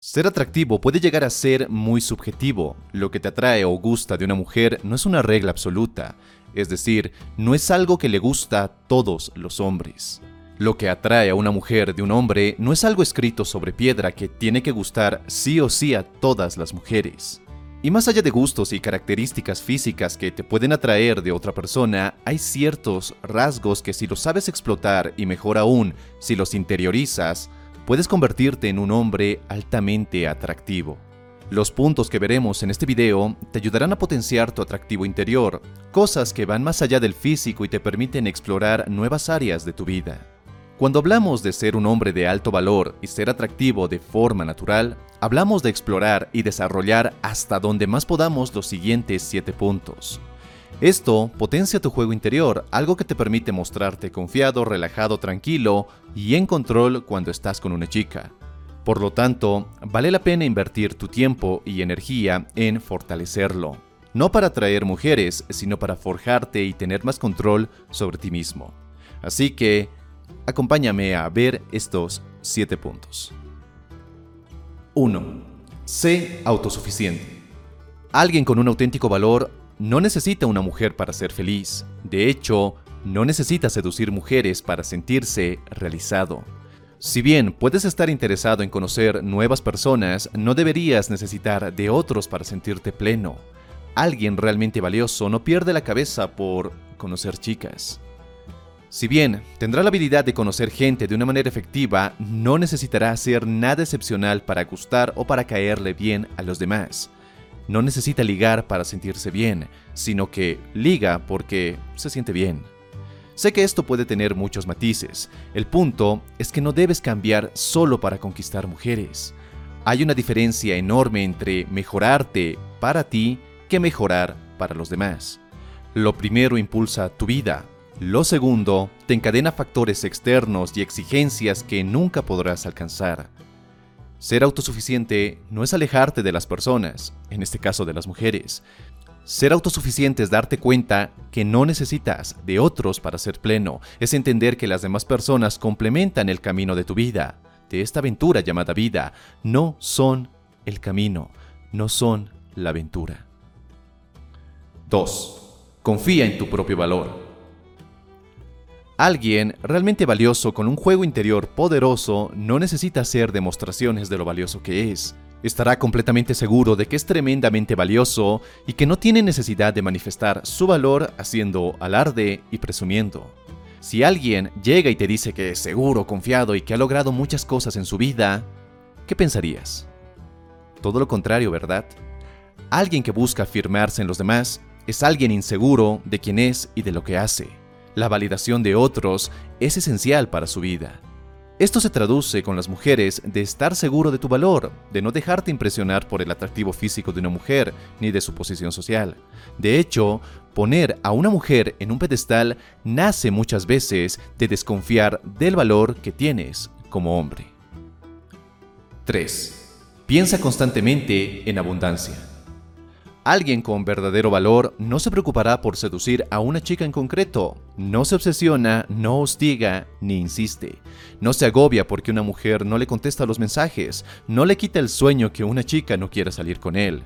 Ser atractivo puede llegar a ser muy subjetivo. Lo que te atrae o gusta de una mujer no es una regla absoluta, es decir, no es algo que le gusta a todos los hombres. Lo que atrae a una mujer de un hombre no es algo escrito sobre piedra que tiene que gustar sí o sí a todas las mujeres. Y más allá de gustos y características físicas que te pueden atraer de otra persona, hay ciertos rasgos que si los sabes explotar y mejor aún, si los interiorizas, puedes convertirte en un hombre altamente atractivo. Los puntos que veremos en este video te ayudarán a potenciar tu atractivo interior, cosas que van más allá del físico y te permiten explorar nuevas áreas de tu vida. Cuando hablamos de ser un hombre de alto valor y ser atractivo de forma natural, hablamos de explorar y desarrollar hasta donde más podamos los siguientes 7 puntos. Esto potencia tu juego interior, algo que te permite mostrarte confiado, relajado, tranquilo y en control cuando estás con una chica. Por lo tanto, vale la pena invertir tu tiempo y energía en fortalecerlo. No para atraer mujeres, sino para forjarte y tener más control sobre ti mismo. Así que, Acompáñame a ver estos 7 puntos. 1. Sé autosuficiente. Alguien con un auténtico valor no necesita una mujer para ser feliz. De hecho, no necesita seducir mujeres para sentirse realizado. Si bien puedes estar interesado en conocer nuevas personas, no deberías necesitar de otros para sentirte pleno. Alguien realmente valioso no pierde la cabeza por conocer chicas. Si bien tendrá la habilidad de conocer gente de una manera efectiva, no necesitará hacer nada excepcional para gustar o para caerle bien a los demás. No necesita ligar para sentirse bien, sino que liga porque se siente bien. Sé que esto puede tener muchos matices. El punto es que no debes cambiar solo para conquistar mujeres. Hay una diferencia enorme entre mejorarte para ti que mejorar para los demás. Lo primero impulsa tu vida, lo segundo, te encadena factores externos y exigencias que nunca podrás alcanzar. Ser autosuficiente no es alejarte de las personas, en este caso de las mujeres. Ser autosuficiente es darte cuenta que no necesitas de otros para ser pleno, es entender que las demás personas complementan el camino de tu vida, de esta aventura llamada vida, no son el camino, no son la aventura. 2. Confía en tu propio valor. Alguien realmente valioso con un juego interior poderoso no necesita hacer demostraciones de lo valioso que es. Estará completamente seguro de que es tremendamente valioso y que no tiene necesidad de manifestar su valor haciendo alarde y presumiendo. Si alguien llega y te dice que es seguro, confiado y que ha logrado muchas cosas en su vida, ¿qué pensarías? Todo lo contrario, ¿verdad? Alguien que busca afirmarse en los demás es alguien inseguro de quién es y de lo que hace. La validación de otros es esencial para su vida. Esto se traduce con las mujeres de estar seguro de tu valor, de no dejarte impresionar por el atractivo físico de una mujer ni de su posición social. De hecho, poner a una mujer en un pedestal nace muchas veces de desconfiar del valor que tienes como hombre. 3. Piensa constantemente en abundancia. Alguien con verdadero valor no se preocupará por seducir a una chica en concreto, no se obsesiona, no hostiga ni insiste, no se agobia porque una mujer no le contesta los mensajes, no le quita el sueño que una chica no quiera salir con él.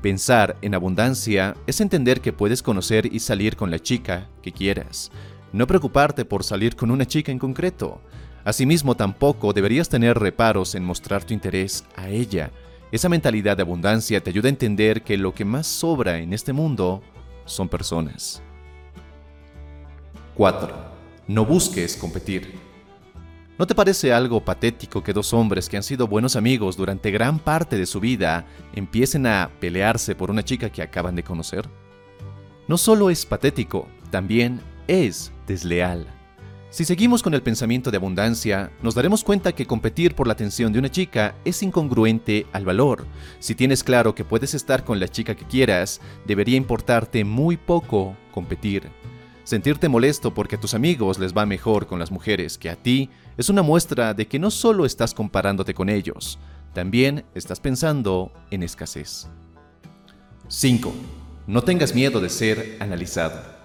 Pensar en abundancia es entender que puedes conocer y salir con la chica que quieras, no preocuparte por salir con una chica en concreto. Asimismo, tampoco deberías tener reparos en mostrar tu interés a ella, esa mentalidad de abundancia te ayuda a entender que lo que más sobra en este mundo son personas. 4. No busques competir. ¿No te parece algo patético que dos hombres que han sido buenos amigos durante gran parte de su vida empiecen a pelearse por una chica que acaban de conocer? No solo es patético, también es desleal. Si seguimos con el pensamiento de abundancia, nos daremos cuenta que competir por la atención de una chica es incongruente al valor. Si tienes claro que puedes estar con la chica que quieras, debería importarte muy poco competir. Sentirte molesto porque a tus amigos les va mejor con las mujeres que a ti es una muestra de que no solo estás comparándote con ellos, también estás pensando en escasez. 5. No tengas miedo de ser analizado.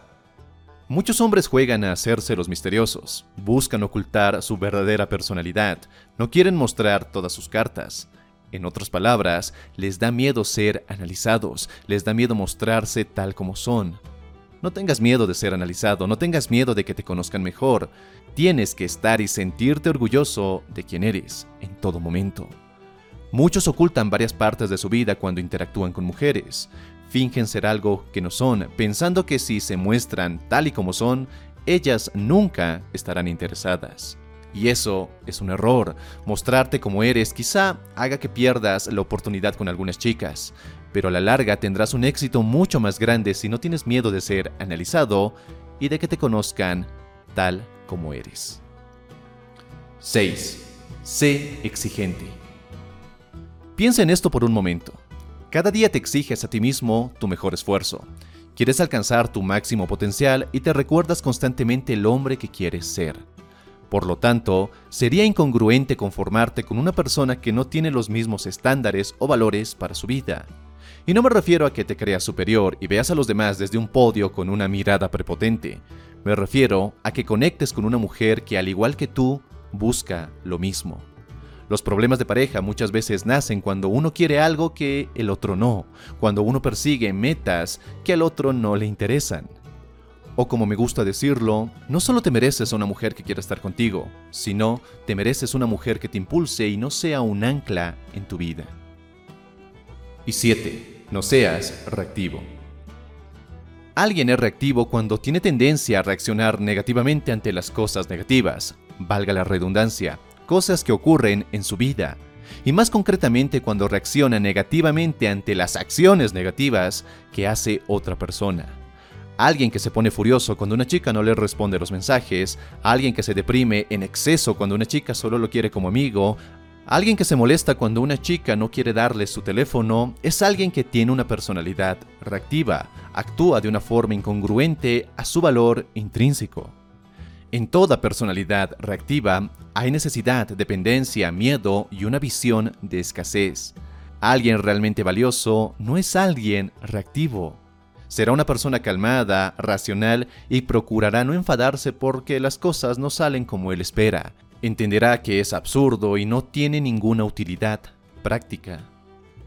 Muchos hombres juegan a hacerse los misteriosos, buscan ocultar su verdadera personalidad, no quieren mostrar todas sus cartas. En otras palabras, les da miedo ser analizados, les da miedo mostrarse tal como son. No tengas miedo de ser analizado, no tengas miedo de que te conozcan mejor. Tienes que estar y sentirte orgulloso de quien eres en todo momento. Muchos ocultan varias partes de su vida cuando interactúan con mujeres. Fingen ser algo que no son, pensando que si se muestran tal y como son, ellas nunca estarán interesadas. Y eso es un error. Mostrarte como eres quizá haga que pierdas la oportunidad con algunas chicas, pero a la larga tendrás un éxito mucho más grande si no tienes miedo de ser analizado y de que te conozcan tal como eres. 6. Sé exigente. Piensa en esto por un momento. Cada día te exiges a ti mismo tu mejor esfuerzo. Quieres alcanzar tu máximo potencial y te recuerdas constantemente el hombre que quieres ser. Por lo tanto, sería incongruente conformarte con una persona que no tiene los mismos estándares o valores para su vida. Y no me refiero a que te creas superior y veas a los demás desde un podio con una mirada prepotente. Me refiero a que conectes con una mujer que al igual que tú, busca lo mismo. Los problemas de pareja muchas veces nacen cuando uno quiere algo que el otro no, cuando uno persigue metas que al otro no le interesan. O como me gusta decirlo, no solo te mereces una mujer que quiera estar contigo, sino te mereces una mujer que te impulse y no sea un ancla en tu vida. Y 7. No seas reactivo. Alguien es reactivo cuando tiene tendencia a reaccionar negativamente ante las cosas negativas, valga la redundancia, cosas que ocurren en su vida, y más concretamente cuando reacciona negativamente ante las acciones negativas que hace otra persona. Alguien que se pone furioso cuando una chica no le responde los mensajes, alguien que se deprime en exceso cuando una chica solo lo quiere como amigo, alguien que se molesta cuando una chica no quiere darle su teléfono, es alguien que tiene una personalidad reactiva, actúa de una forma incongruente a su valor intrínseco. En toda personalidad reactiva hay necesidad, dependencia, miedo y una visión de escasez. Alguien realmente valioso no es alguien reactivo. Será una persona calmada, racional y procurará no enfadarse porque las cosas no salen como él espera. Entenderá que es absurdo y no tiene ninguna utilidad práctica.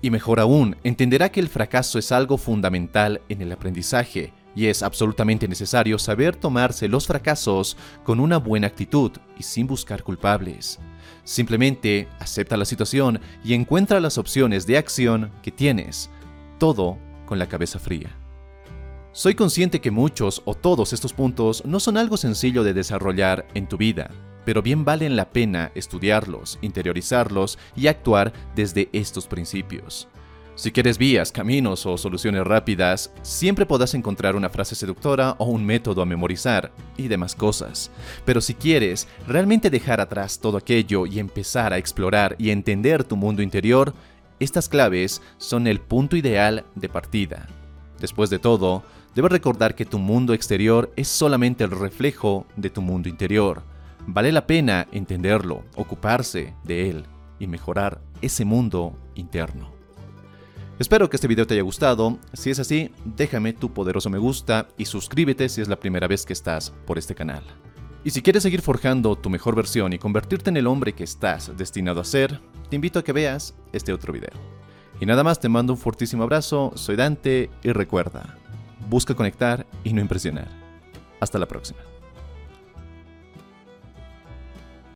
Y mejor aún, entenderá que el fracaso es algo fundamental en el aprendizaje y es absolutamente necesario saber tomarse los fracasos con una buena actitud y sin buscar culpables. Simplemente acepta la situación y encuentra las opciones de acción que tienes, todo con la cabeza fría. Soy consciente que muchos o todos estos puntos no son algo sencillo de desarrollar en tu vida, pero bien valen la pena estudiarlos, interiorizarlos y actuar desde estos principios. Si quieres vías, caminos o soluciones rápidas, siempre podrás encontrar una frase seductora o un método a memorizar y demás cosas. Pero si quieres realmente dejar atrás todo aquello y empezar a explorar y entender tu mundo interior, estas claves son el punto ideal de partida. Después de todo, debes recordar que tu mundo exterior es solamente el reflejo de tu mundo interior. Vale la pena entenderlo, ocuparse de él y mejorar ese mundo interno. Espero que este video te haya gustado, si es así, déjame tu poderoso me gusta y suscríbete si es la primera vez que estás por este canal. Y si quieres seguir forjando tu mejor versión y convertirte en el hombre que estás destinado a ser, te invito a que veas este otro video. Y nada más te mando un fortísimo abrazo, soy Dante y recuerda, busca conectar y no impresionar. Hasta la próxima.